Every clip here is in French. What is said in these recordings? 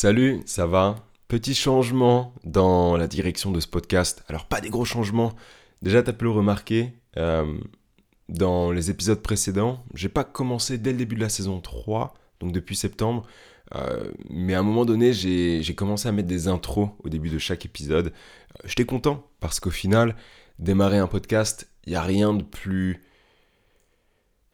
Salut, ça va? Petit changement dans la direction de ce podcast. Alors pas des gros changements. Déjà, tu as pu le remarquer, euh, dans les épisodes précédents, j'ai pas commencé dès le début de la saison 3, donc depuis septembre. Euh, mais à un moment donné, j'ai commencé à mettre des intros au début de chaque épisode. Euh, j'étais content parce qu'au final, démarrer un podcast, il n'y a rien de plus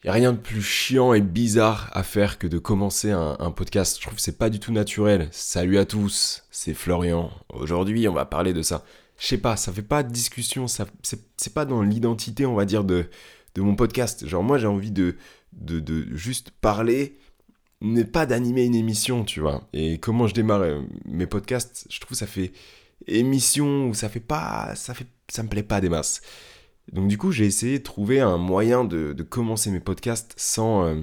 il n'y a rien de plus chiant et bizarre à faire que de commencer un, podcast. Je trouve que c'est pas du tout naturel. Salut à tous, c'est Florian. Aujourd'hui, on va parler de ça. Je sais pas, ça fait pas de discussion, ça, c'est, pas dans l'identité, on va dire, de, de mon podcast. Genre, moi, j'ai envie de, de, juste parler, mais pas d'animer une émission, tu vois. Et comment je démarre euh, mes podcasts, je trouve que ça fait émission, ça fait pas, ça fait, ça me plaît pas des masses. Donc du coup, j'ai essayé de trouver un moyen de, commencer mes podcasts sans, euh,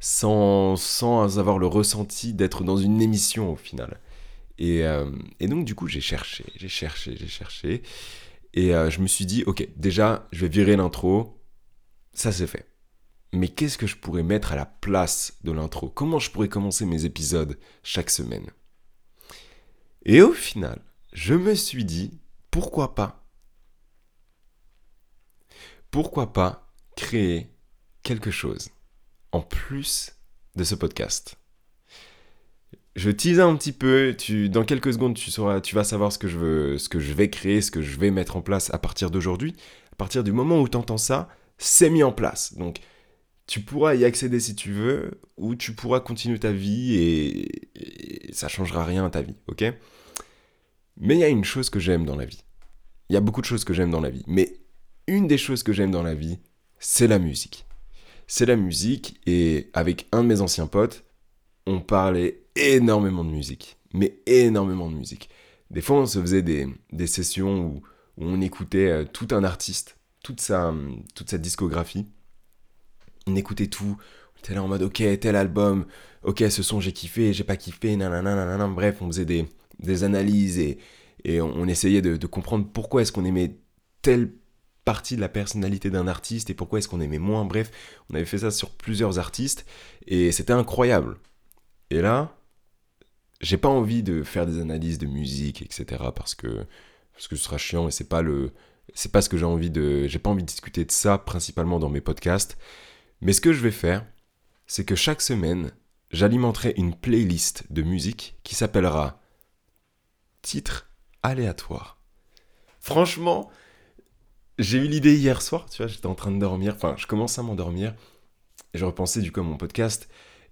sans, sans, avoir le ressenti d'être dans une émission au final. Et, euh, donc du coup, j'ai cherché, j'ai cherché, j'ai cherché. Et euh, je me suis dit, ok, déjà, je vais virer l'intro. Ça c'est fait. Mais qu'est-ce que je pourrais mettre à la place de l'intro? Comment je pourrais commencer mes épisodes chaque semaine? Et au final, je me suis dit, pourquoi pas pourquoi pas créer quelque chose en plus de ce podcast? Je tease un petit peu, tu, dans quelques secondes tu, sauras, tu vas savoir ce que, je veux, ce que je vais créer, ce que je vais mettre en place à partir d'aujourd'hui. À partir du moment où tu entends ça, c'est mis en place. Donc tu pourras y accéder si tu veux, ou tu pourras continuer ta vie et, et ça changera rien à ta vie, ok? Mais il y a une chose que j'aime dans la vie. Il y a beaucoup de choses que j'aime dans la vie, mais une des choses que j'aime dans la vie, c'est la musique. C'est la musique et avec un de mes anciens potes, on parlait énormément de musique. Mais énormément de musique. Des fois, on se faisait des, sessions où, on écoutait euh, tout un artiste, toute sa, toute sa discographie. On écoutait tout. On était là en mode, ok, tel album, ok, ce son j'ai kiffé, j'ai pas kiffé, nanana, Bref, on faisait des, des analyses et, et on, essayait de comprendre pourquoi est-ce qu'on aimait tel partie de la personnalité d'un artiste et pourquoi est-ce qu'on aimait moins. Bref, on avait fait ça sur plusieurs artistes et c'était incroyable. Et là, j'ai pas envie de faire des analyses de musique, etc. parce que, parce que ce sera chiant et c'est pas le. C'est pas ce que j'ai envie de. J'ai pas envie de discuter de ça principalement dans mes podcasts. Mais ce que je vais faire, c'est que chaque semaine, j'alimenterai une playlist de musique qui s'appellera Titre aléatoire. Franchement, j'ai eu l'idée hier soir, tu vois, j'étais en train de dormir, enfin, je commençais à m'endormir, et je repensais du coup à mon podcast,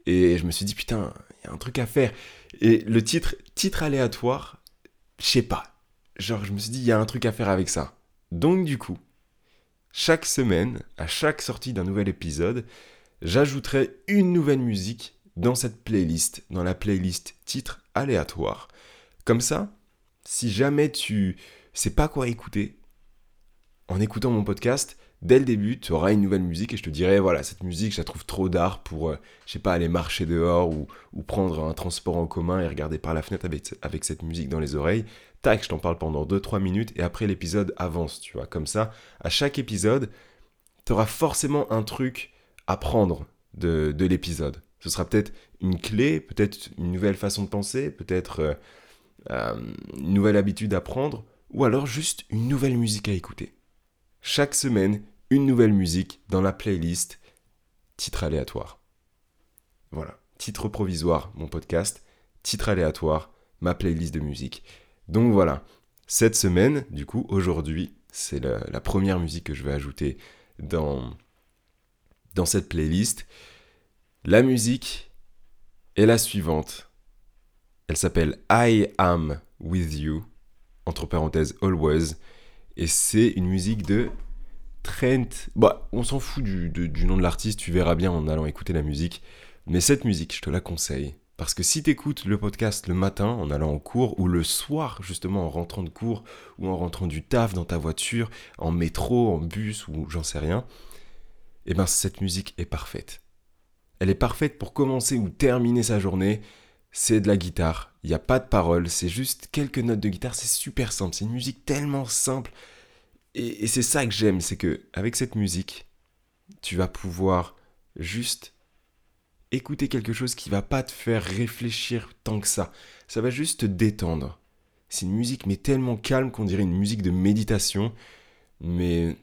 et je me suis dit, putain, il y a un truc à faire. Et le titre, titre aléatoire, je sais pas. Genre, je me suis dit, il y a un truc à faire avec ça. Donc, du coup, chaque semaine, à chaque sortie d'un nouvel épisode, j'ajouterai une nouvelle musique dans cette playlist, dans la playlist titre aléatoire. Comme ça, si jamais tu sais pas quoi écouter, en écoutant mon podcast, dès le début, tu auras une nouvelle musique et je te dirai, voilà, cette musique, je la trouve trop d'art pour, euh, je sais pas, aller marcher dehors ou, prendre un transport en commun et regarder par la fenêtre avec, avec cette musique dans les oreilles. Tac, je t'en parle pendant 2-3 minutes et après l'épisode avance, tu vois. Comme ça, à chaque épisode, tu auras forcément un truc à prendre de, de l'épisode. Ce sera peut-être une clé, peut-être une nouvelle façon de penser, peut-être euh, euh, une nouvelle habitude à prendre, ou alors juste une nouvelle musique à écouter. Chaque semaine, une nouvelle musique dans la playlist titre aléatoire. Voilà, titre provisoire, mon podcast, titre aléatoire, ma playlist de musique. Donc voilà, cette semaine, du coup, aujourd'hui, c'est la, première musique que je vais ajouter dans, dans cette playlist. La musique est la suivante. Elle s'appelle I Am With You, entre parenthèses, Always. Et c'est une musique de Trent. Bah, on s'en fout du, nom de l'artiste, tu verras bien en allant écouter la musique. Mais cette musique, je te la conseille. Parce que si tu écoutes le podcast le matin en allant en cours, ou le soir justement en rentrant de cours, ou en rentrant du taf dans ta voiture, en métro, en bus, ou j'en sais rien, eh ben cette musique est parfaite. Elle est parfaite pour commencer ou terminer sa journée. C'est de la guitare, il n'y a pas de paroles, c'est juste quelques notes de guitare, c'est super simple, c'est une musique tellement simple. Et, c'est ça que j'aime, c'est que avec cette musique, tu vas pouvoir juste écouter quelque chose qui va pas te faire réfléchir tant que ça. Ça va juste te détendre. C'est une musique mais tellement calme qu'on dirait une musique de méditation, mais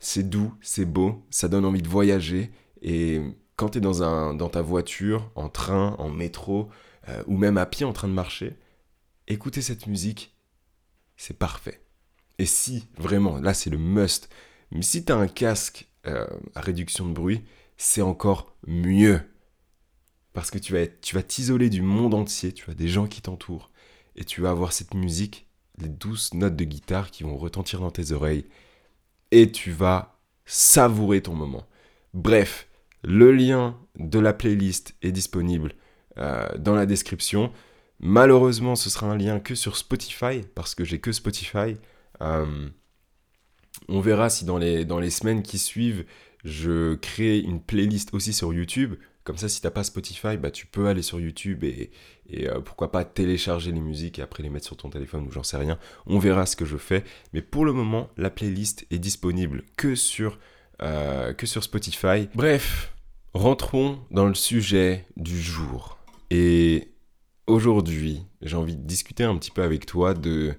c'est doux, c'est beau, ça donne envie de voyager et quand tu es dans, un, dans ta voiture, en train, en métro euh, ou même à pied en train de marcher, écouter cette musique, c'est parfait. Et si, vraiment, là c'est le must, mais si tu as un casque euh, à réduction de bruit, c'est encore mieux. Parce que tu vas, tu vas t'isoler du monde entier, tu as des gens qui t'entourent, et tu vas avoir cette musique, les douces notes de guitare qui vont retentir dans tes oreilles, et tu vas savourer ton moment. Bref, le lien de la playlist est disponible euh, dans la description. Malheureusement, ce sera un lien que sur Spotify, parce que j'ai que Spotify. Euh, on verra si dans les, semaines qui suivent, je crée une playlist aussi sur YouTube. Comme ça, si t'as pas Spotify, bah, tu peux aller sur YouTube et, euh, pourquoi pas télécharger les musiques et après les mettre sur ton téléphone ou j'en sais rien. On verra ce que je fais. Mais pour le moment, la playlist est disponible que sur Spotify. Bref, rentrons dans le sujet du jour. Et aujourd'hui, j'ai envie de discuter un petit peu avec toi de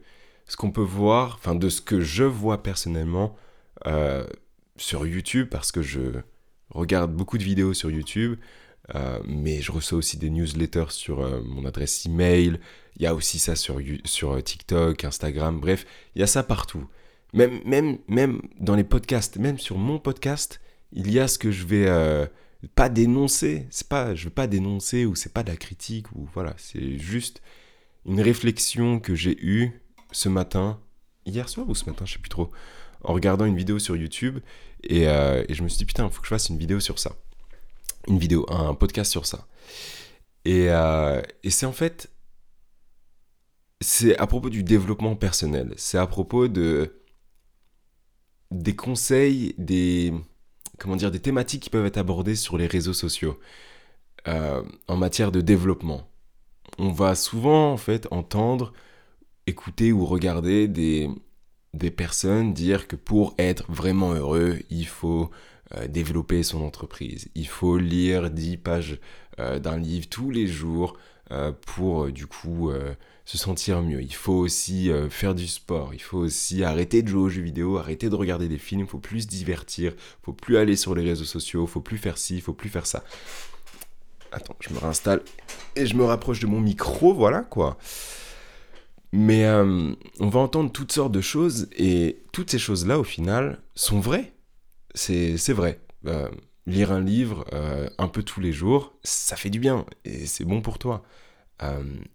ce qu'on peut voir, enfin de ce que je vois personnellement euh, sur YouTube, parce que je regarde beaucoup de vidéos sur YouTube, euh, mais je reçois aussi des newsletters sur euh, mon adresse email, il y a aussi ça sur, sur TikTok, Instagram, bref, il y a ça partout. Même, même, même dans les podcasts, même sur mon podcast, il y a ce que je vais pas dénoncer, c'est pas, je veux pas dénoncer ou c'est pas de la critique ou voilà, c'est juste une réflexion que j'ai eue ce matin, hier soir ou ce matin, je sais plus trop, en regardant une vidéo sur YouTube et, euh, je me suis dit putain, faut que je fasse une vidéo sur ça. Une vidéo, un podcast sur ça. Et, euh, et c'est en fait, c'est à propos du développement personnel. C'est à propos de des conseils, des comment dire, des thématiques qui peuvent être abordées sur les réseaux sociaux euh, en matière de développement. On va souvent en fait entendre écouter ou regarder des, des personnes dire que pour être vraiment heureux, il faut euh, développer son entreprise. Il faut lire 10 pages euh, d'un livre tous les jours pour du coup se sentir mieux. Il faut aussi faire du sport. Il faut aussi arrêter de jouer aux jeux vidéo, arrêter de regarder des films. Il faut plus se divertir. Il faut plus aller sur les réseaux sociaux. Il faut plus faire ci. Il faut plus faire ça. Attends, je me réinstalle et je me rapproche de mon micro. Voilà quoi. Mais euh, on va entendre toutes sortes de choses et toutes ces choses-là, au final, sont vraies. C'est vrai. Euh, lire un livre euh, un peu tous les jours, ça fait du bien et c'est bon pour toi.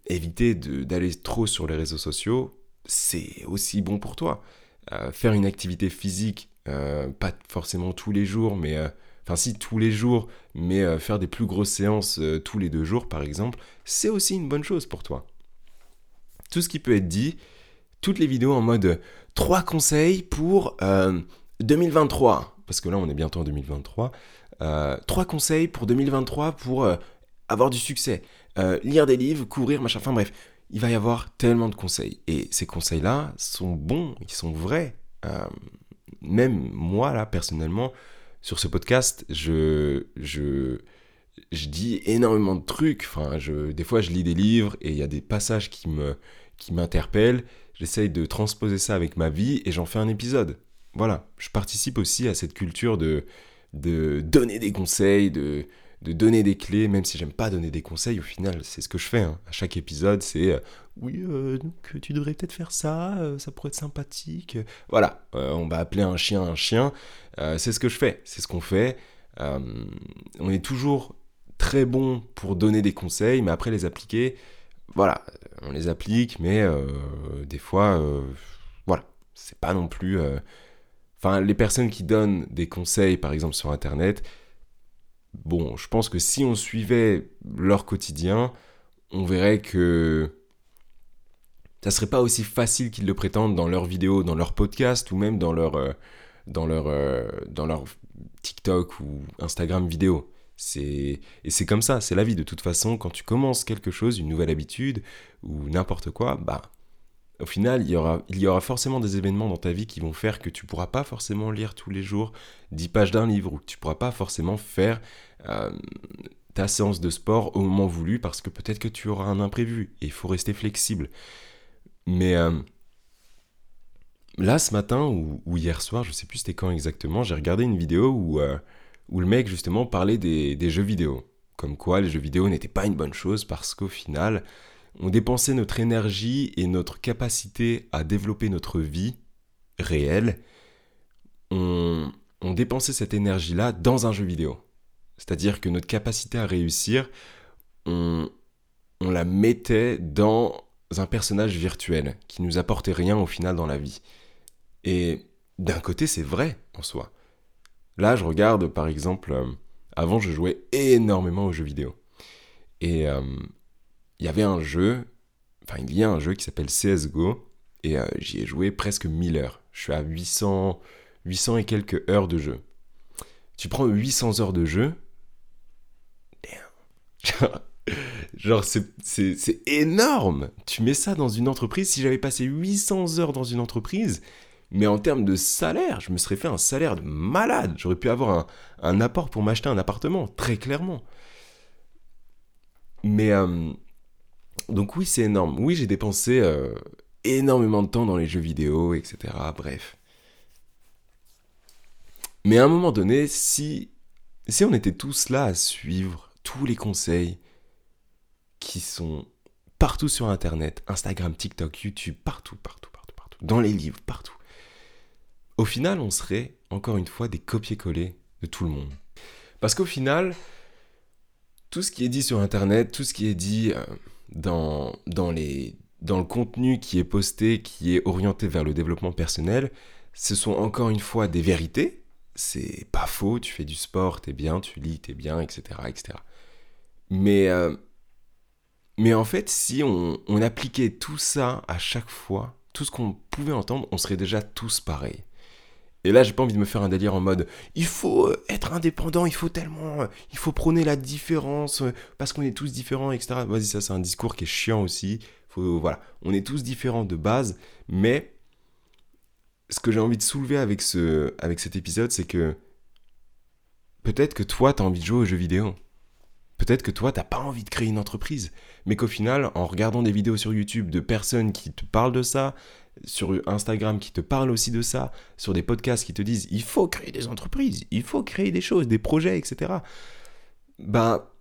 éviter d'aller trop sur les réseaux sociaux, c'est aussi bon pour toi. faire une activité physique, pas forcément tous les jours, mais enfin si tous les jours, mais faire des plus grosses séances tous les deux jours par exemple, c'est aussi une bonne chose pour toi tout ce qui peut être dit, toutes les vidéos en mode 3 conseils pour 2023, euh, parce que là on est bientôt en 2023, 3 euh, conseils pour 2023 pour euh, avoir du succès, lire des livres, courir, machin, enfin bref, il va y avoir tellement de conseils. Et ces conseils-là sont bons, ils sont vrais. même moi, là, personnellement, sur ce podcast, je, je, je dis énormément de trucs. Enfin, je, des fois, je lis des livres et il y a des passages qui me, qui m'interpelle, j'essaye de transposer ça avec ma vie et j'en fais un épisode. Voilà, je participe aussi à cette culture de, de donner des conseils, de, de donner des clés, même si j'aime pas donner des conseils, au final, c'est ce que je fais. Hein. À chaque épisode, c'est euh, oui, euh, donc tu devrais peut-être faire ça, euh, ça pourrait être sympathique. Voilà, on va appeler un chien un chien. c'est ce que je fais, c'est ce qu'on fait. on est toujours très bon pour donner des conseils, mais après les appliquer, voilà, on les applique, mais euh, des fois, euh, voilà, c'est pas non plus. Euh, enfin, les personnes qui donnent des conseils, par exemple sur Internet, bon, je pense que si on suivait leur quotidien, on verrait que ça serait pas aussi facile qu'ils le prétendent dans leurs vidéos, dans leurs podcasts ou même dans leur, dans leur, dans leur TikTok ou Instagram vidéo. Et c'est comme ça, c'est la vie. De toute façon, quand tu commences quelque chose, une nouvelle habitude ou n'importe quoi, bah, au final, il y, aura, forcément des événements dans ta vie qui vont faire que tu pourras pas forcément lire tous les jours 10 pages d'un livre ou que tu pourras pas forcément faire ta séance de sport au moment voulu parce que peut-être que tu auras un imprévu et il faut rester flexible. Mais euh, là, ce matin ou, hier soir, je sais plus c'était quand exactement, j'ai regardé une vidéo où, euh, où le mec justement parlait des jeux vidéo. Comme quoi les jeux vidéo n'étaient pas une bonne chose parce qu'au final, on dépensait notre énergie et notre capacité à développer notre vie réelle. On, dépensait cette énergie-là dans un jeu vidéo. C'est-à-dire que notre capacité à réussir, on, on la mettait dans un personnage virtuel qui nous apportait rien au final dans la vie. Et d'un côté, c'est vrai en soi. Là, je regarde par exemple, euh, avant je jouais énormément aux jeux vidéo. Et euh, il y avait un jeu, enfin il y a un jeu qui s'appelle CSGO, et euh, j'y ai joué presque 1000 heures. Je suis à 800, 800 et quelques heures de jeu. Tu prends 800 heures de jeu, Genre, c'est énorme. Tu mets ça dans une entreprise. Si j'avais passé 800 heures dans une entreprise, mais en termes de salaire, je me serais fait un salaire de malade. J'aurais pu avoir un, apport pour m'acheter un appartement, très clairement. Mais euh, donc oui, c'est énorme. Oui, j'ai dépensé euh, énormément de temps dans les jeux vidéo, etc. Bref. Mais à un moment donné, si, on était tous là à suivre tous les conseils qui sont partout sur Internet, Instagram, TikTok, YouTube, partout, partout, partout, partout, dans les livres, partout. Au final, on serait, encore une fois, des copier-coller de tout le monde. Parce qu'au final, tout ce qui est dit sur Internet, tout ce qui est dit euh, dans, les, dans le contenu qui est posté, qui est orienté vers le développement personnel, ce sont encore une fois des vérités. C'est pas faux, tu fais du sport, t'es bien, tu lis, t'es bien, etc. etc. Mais, euh, mais en fait, si on, appliquait tout ça à chaque fois, tout ce qu'on pouvait entendre, on serait déjà tous pareils. Et là, j'ai pas envie de me faire un délire en mode il faut euh, être indépendant, il faut tellement, euh, il faut prôner la différence parce qu'on est tous différents, etc. Vas-y, ça c'est un discours qui est chiant aussi. Faut, voilà, on est tous différents de base, mais ce que j'ai envie de soulever avec, avec cet épisode, c'est que peut-être que toi, tu as envie de jouer aux jeux vidéo. Peut-être que toi, t'as pas envie de créer une entreprise, mais qu'au final, en regardant des vidéos sur YouTube de personnes qui te parlent de ça, sur Instagram qui te parlent aussi de ça, sur des podcasts qui te disent il faut créer des entreprises, il faut créer des choses, des projets, etc. Bah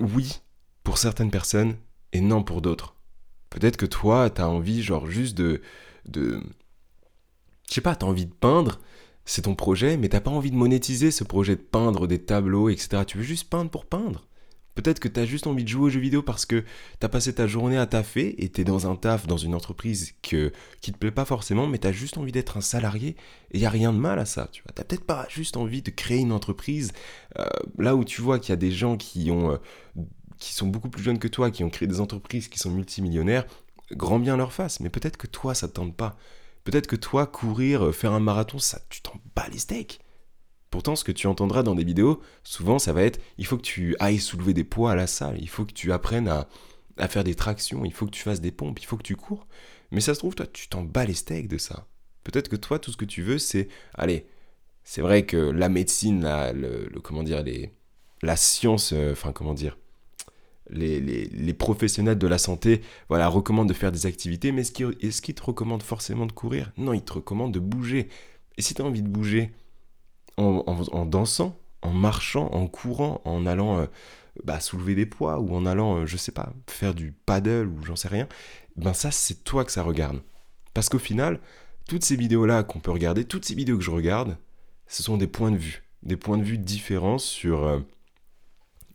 oui, pour certaines personnes, et non pour d'autres. Peut-être que toi, t'as envie, genre, juste de. de... Je sais pas, t'as envie de peindre, c'est ton projet, mais t'as pas envie de monétiser ce projet de peindre des tableaux, etc. Tu veux juste peindre pour peindre. Peut-être que tu as juste envie de jouer aux jeux vidéo parce que tu as passé ta journée à taffer et tu es dans un taf, dans une entreprise que, qui te plaît pas forcément, mais tu as juste envie d'être un salarié et n'y a rien de mal à ça. Tu vois, peut-être pas juste envie de créer une entreprise euh, là où tu vois qu'il y a des gens qui, ont, euh, qui sont beaucoup plus jeunes que toi, qui ont créé des entreprises qui sont multimillionnaires, grand bien leur face, mais peut-être que toi ça ne tente pas. Peut-être que toi, courir, euh, faire un marathon, ça, tu t'en bats les steaks. Pourtant, ce que tu entendras dans des vidéos, souvent, ça va être il faut que tu ailles soulever des poids à la salle, il faut que tu apprennes à, faire des tractions, il faut que tu fasses des pompes, il faut que tu cours. Mais ça se trouve, toi, tu t'en bats les steaks de ça. Peut-être que toi, tout ce que tu veux, c'est, allez, c'est vrai que la médecine, la, le, comment dire, la science, euh, enfin, comment dire, les, les, professionnels de la santé voilà, recommandent de faire des activités, mais est-ce qu'ils te recommandent forcément de courir? Non, ils te recommandent de bouger. Et si tu as envie de bouger, en, dansant, en marchant, en courant, en allant euh, bah, soulever des poids ou en allant, euh, je sais pas, faire du paddle ou j'en sais rien, ben ça c'est toi que ça regarde. Parce qu'au final, toutes ces vidéos-là qu'on peut regarder, toutes ces vidéos que je regarde, ce sont des points de vue, des points de vue différents sur, euh,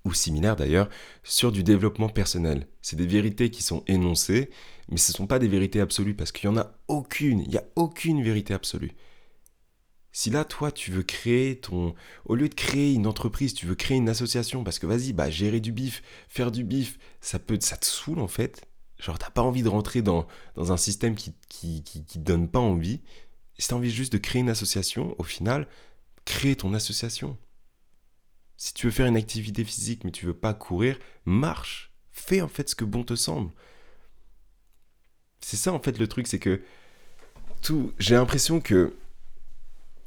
ou similaires d'ailleurs, sur du développement personnel. C'est des vérités qui sont énoncées, mais ce ne sont pas des vérités absolues, parce qu'il n'y en a aucune, il n'y a aucune vérité absolue. Si là, toi, tu veux créer ton... Au lieu de créer une entreprise, tu veux créer une association, parce que vas-y, bah, gérer du bif, faire du bif, ça peut... Ça te saoule, en fait. Genre, t'as pas envie de rentrer dans, dans un système qui, qui, qui, qui donne pas envie. Si t'as envie juste de créer une association, au final, crée ton association. Si tu veux faire une activité physique, mais tu veux pas courir, marche. Fais, en fait, ce que bon te semble. C'est ça, en fait, le truc, c'est que... Tout... J'ai l'impression que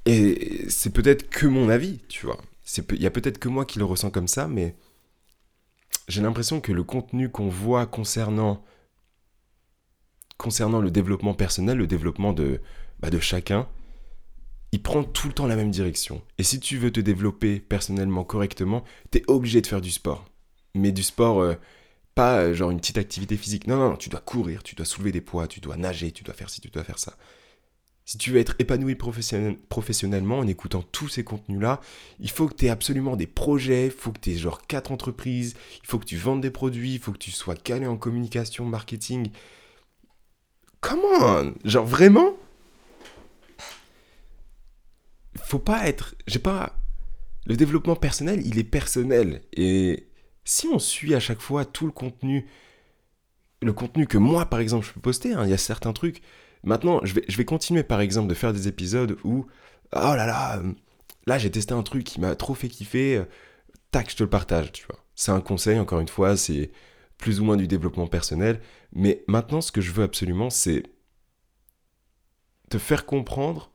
et c'est peut-être que mon avis, tu vois. Il y a peut-être que moi qui le ressens comme ça, mais j'ai l'impression que le contenu qu'on voit concernant, concernant le développement personnel, le développement de, bah, de chacun, il prend tout le temps la même direction. Et si tu veux te développer personnellement correctement, t'es obligé de faire du sport. Mais du sport, euh, pas euh, genre une petite activité physique. Non, non, non, tu dois courir, tu dois soulever des poids, tu dois nager, tu dois faire ci, tu dois faire ça. Si tu veux être épanoui professionnellement en écoutant tous ces contenus-là, il faut que tu aies absolument des projets, il faut que tu aies genre quatre entreprises, il faut que tu vendes des produits, il faut que tu sois calé en communication, marketing. Comment Genre vraiment? Faut pas être... J'ai pas... Le développement personnel, il est personnel. Et si on suit à chaque fois tout le contenu, le contenu que moi par exemple je peux poster, hein, il y a certains trucs Maintenant, je vais, continuer par exemple de faire des épisodes où, oh là là, euh, là j'ai testé un truc qui m'a trop fait kiffer, euh, tac, je te le partage, tu vois. C'est un conseil, encore une fois, c'est plus ou moins du développement personnel. Mais maintenant, ce que je veux absolument, c'est te faire comprendre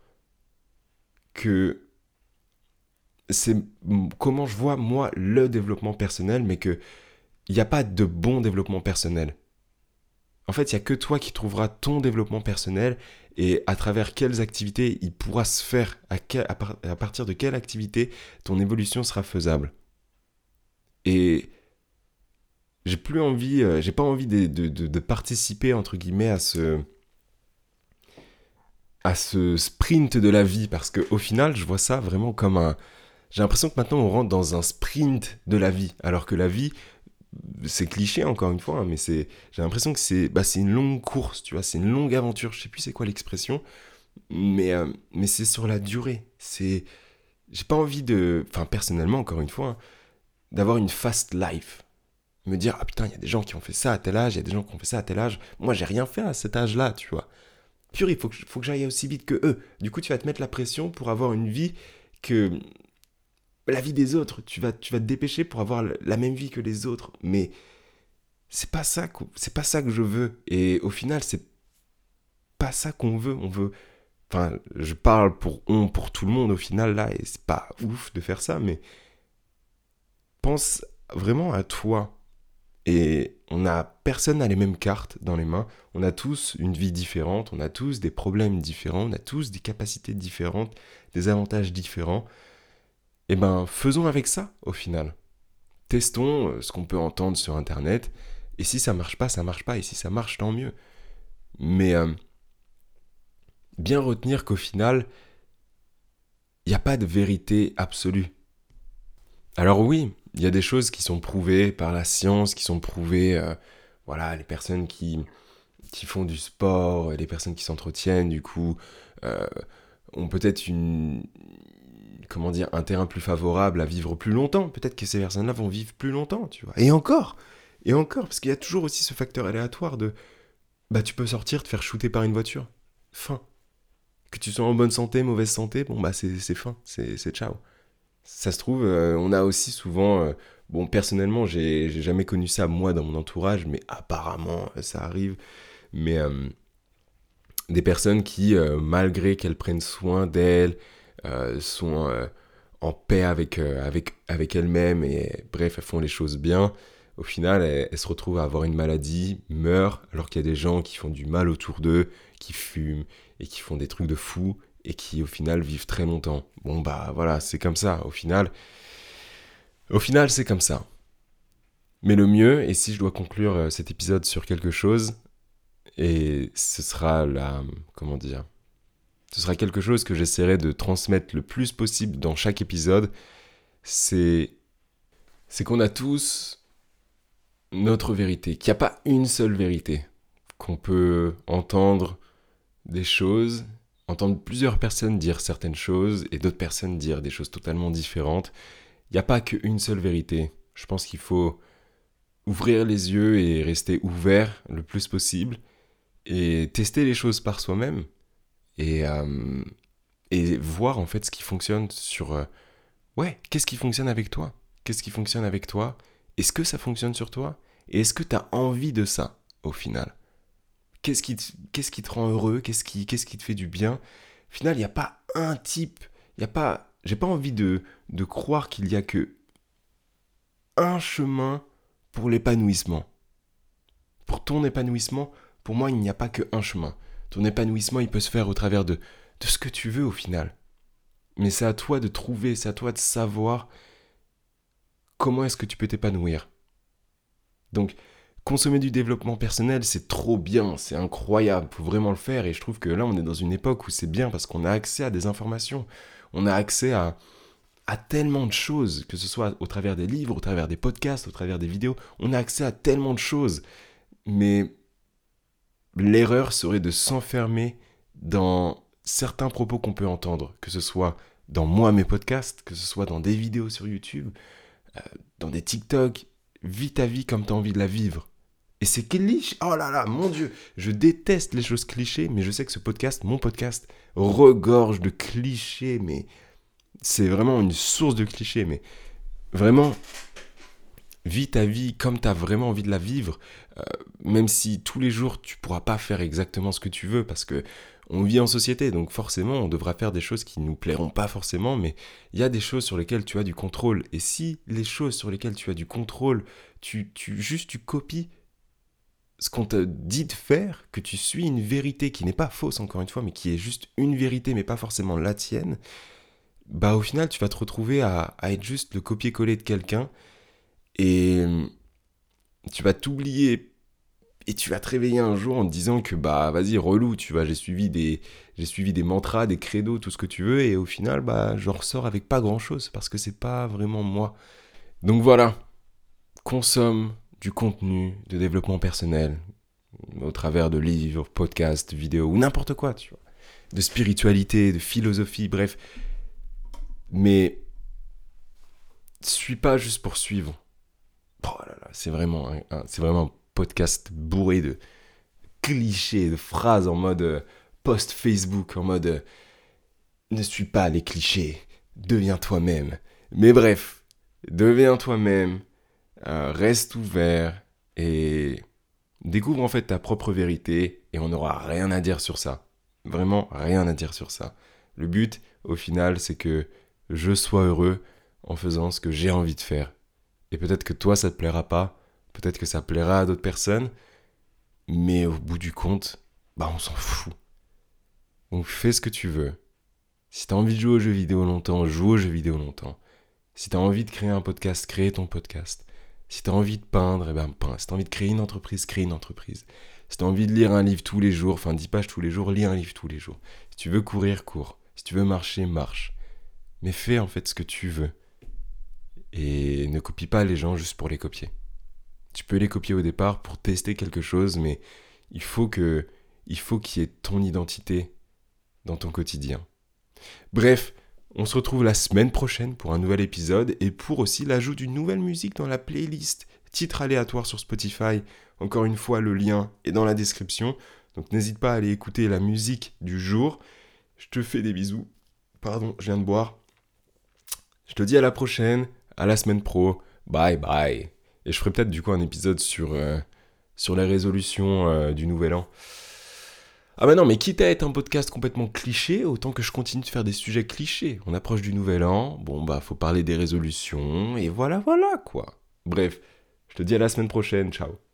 que c'est comment je vois moi le développement personnel, mais que il n'y a pas de bon développement personnel. En fait, il n'y a que toi qui trouveras ton développement personnel et à travers quelles activités il pourra se faire, à, partir de quelle activité ton évolution sera faisable. Et j'ai plus envie, euh, j'ai pas envie de, participer entre guillemets à ce à ce sprint de la vie parce qu'au final, je vois ça vraiment comme un. J'ai l'impression que maintenant on rentre dans un sprint de la vie, alors que la vie, c'est cliché encore une fois, hein, mais c'est, j'ai l'impression que c'est, bah, c'est une longue course, tu vois, c'est une longue aventure. Je sais plus c'est quoi l'expression, mais, euh, mais c'est sur la durée. C'est, j'ai pas envie de, enfin personnellement encore une fois, d'avoir une fast life. Me dire ah putain il y a des gens qui ont fait ça à tel âge, il y a des gens qui ont fait ça à tel âge. Moi j'ai rien fait à cet âge-là, tu vois. Pur, il faut que, faut que j'aille aussi vite que eux. Du coup tu vas te mettre la pression pour avoir une vie que la vie des autres. Tu vas, tu vas te dépêcher pour avoir la même vie que les autres. Mais c'est pas ça, c'est pas ça que je veux. Et au final, c'est pas ça qu'on veut. On veut. Enfin, je parle pour on, pour tout le monde au final là, et c'est pas ouf de faire ça, mais pense vraiment à toi. Et on a personne n'a les mêmes cartes dans les mains. On a tous une vie différente, on a tous des problèmes différents, on a tous des capacités différentes, des avantages différents. Eh ben, faisons avec ça, au final. Testons euh, ce qu'on peut entendre sur Internet, et si ça marche pas, ça marche pas, et si ça marche, tant mieux. Mais euh, bien retenir qu'au final, il n'y a pas de vérité absolue. Alors oui, il y a des choses qui sont prouvées par la science, qui sont prouvées, euh, voilà, les personnes qui, qui font du sport, les personnes qui s'entretiennent, du coup, ont peut-être une, comment dire, un terrain plus favorable à vivre plus longtemps. Peut-être que ces personnes-là vont vivre plus longtemps, tu vois. Et encore, et encore, parce qu'il y a toujours aussi ce facteur aléatoire de, bah tu peux sortir, te faire shooter par une voiture. Fin. Que tu sois en bonne santé, mauvaise santé, bon bah c'est fin, c'est ciao. Ça se trouve, euh, on a aussi souvent, euh, bon personnellement j'ai jamais connu ça moi dans mon entourage, mais apparemment euh, ça arrive, mais des personnes qui, malgré qu'elles prennent soin d'elles, sont euh, en paix avec, euh, avec, avec elles-mêmes et bref, elles font les choses bien. Au final, elles, se retrouvent à avoir une maladie, meurent, alors qu'il y a des gens qui font du mal autour d'eux, qui fument et qui font des trucs de fous et qui au final vivent très longtemps. Bon bah voilà, c'est comme ça. Au final, au final, c'est comme ça. Mais le mieux, et si je dois conclure cet épisode sur quelque chose, et ce sera la, comment dire, ce sera quelque chose que j'essaierai de transmettre le plus possible dans chaque épisode, c'est qu'on a tous notre vérité, qu'il n'y a pas une seule vérité, qu'on peut entendre des choses, entendre plusieurs personnes dire certaines choses et d'autres personnes dire des choses totalement différentes. Il n'y a pas qu'une seule vérité. Je pense qu'il faut ouvrir les yeux et rester ouvert le plus possible et tester les choses par soi-même et, euh, et voir en fait ce qui fonctionne sur... Euh, ouais, qu'est-ce qui fonctionne avec toi? Qu'est-ce qui fonctionne avec toi? Est-ce que ça fonctionne sur toi? Et est-ce que tu as envie de ça au final? Qu'est-ce qui, qui te rend heureux? Qu'est-ce qui, qui te fait du bien? Au final, il n'y a pas un type, il n'y a pas... J'ai pas envie de, de croire qu'il y a que un chemin pour l'épanouissement. Pour ton épanouissement, pour moi, il n'y a pas qu'un chemin. Ton épanouissement, il peut se faire au travers de, de ce que tu veux au final. Mais c'est à toi de trouver, c'est à toi de savoir comment est-ce que tu peux t'épanouir. Donc, consommer du développement personnel, c'est trop bien, c'est incroyable, faut vraiment le faire. Et je trouve que là, on est dans une époque où c'est bien parce qu'on a accès à des informations, on a accès à, à tellement de choses, que ce soit au travers des livres, au travers des podcasts, au travers des vidéos, on a accès à tellement de choses. Mais l'erreur serait de s'enfermer dans certains propos qu'on peut entendre, que ce soit dans moi mes podcasts, que ce soit dans des vidéos sur YouTube, euh, dans des TikTok, vis ta vie comme tu as envie de la vivre. Et c'est cliché. Oh là là, mon Dieu, je déteste les choses clichés, mais je sais que ce podcast, mon podcast, regorge de clichés, mais c'est vraiment une source de clichés. Mais vraiment, vis ta vie comme tu as vraiment envie de la vivre, euh, même si tous les jours tu pourras pas faire exactement ce que tu veux, parce que on vit en société, donc forcément on devra faire des choses qui nous plairont pas forcément, mais il y a des choses sur lesquelles tu as du contrôle. Et si les choses sur lesquelles tu as du contrôle, tu, tu juste tu copies ce qu'on te dit de faire, que tu suis une vérité qui n'est pas fausse encore une fois, mais qui est juste une vérité, mais pas forcément la tienne, bah au final tu vas te retrouver à, à être juste le copier-coller de quelqu'un et tu vas t'oublier. Et tu vas te réveiller un jour en te disant que bah vas-y relou tu vois j'ai suivi des j'ai suivi des mantras des credos tout ce que tu veux et au final bah je ressors avec pas grand chose parce que c'est pas vraiment moi. Donc voilà. Consomme du contenu de développement personnel au travers de livres podcasts vidéos ou n'importe quoi tu vois. De spiritualité de philosophie bref. Mais suis pas juste pour suivre oh c'est vraiment c'est vraiment podcast bourré de clichés, de phrases en mode euh, post Facebook, en mode euh, ne suis pas les clichés, deviens toi-même. Mais bref, deviens toi-même, euh, reste ouvert et découvre en fait ta propre vérité et on n'aura rien à dire sur ça. Vraiment rien à dire sur ça. Le but, au final, c'est que je sois heureux en faisant ce que j'ai envie de faire. Et peut-être que toi, ça te plaira pas, peut-être que ça plaira à d'autres personnes, mais au bout du compte, bah on s'en fout. Donc fais ce que tu veux. Si t'as envie de jouer aux jeux vidéo longtemps, joue aux jeux vidéo longtemps. Si t'as envie de créer un podcast, crée ton podcast. Si t'as envie de peindre, eh ben peins. Si t'as envie de créer une entreprise, crée une entreprise. Si t'as envie de lire un livre tous les jours, enfin 10 pages tous les jours, lis un livre tous les jours. Si tu veux courir, cours. Si tu veux marcher, marche. Mais fais en fait ce que tu veux. Et ne copie pas les gens juste pour les copier. Tu peux les copier au départ pour tester quelque chose, mais il faut que il faut qu'il y ait ton identité dans ton quotidien. Bref, on se retrouve la semaine prochaine pour un nouvel épisode et pour aussi l'ajout d'une nouvelle musique dans la playlist titre aléatoire sur Spotify. Encore une fois, le lien est dans la description. Donc n'hésite pas à aller écouter la musique du jour. Je te fais des bisous. Pardon, je viens de boire. Je te dis à la prochaine, à la semaine pro. Bye bye. Et je ferai peut-être du coup un épisode sur, euh, sur les résolutions euh, du nouvel an. Ah bah non, mais quitte à être un podcast complètement cliché, autant que je continue de faire des sujets clichés. On approche du nouvel an, bon bah faut parler des résolutions, et voilà voilà quoi. Bref, je te dis à la semaine prochaine, ciao.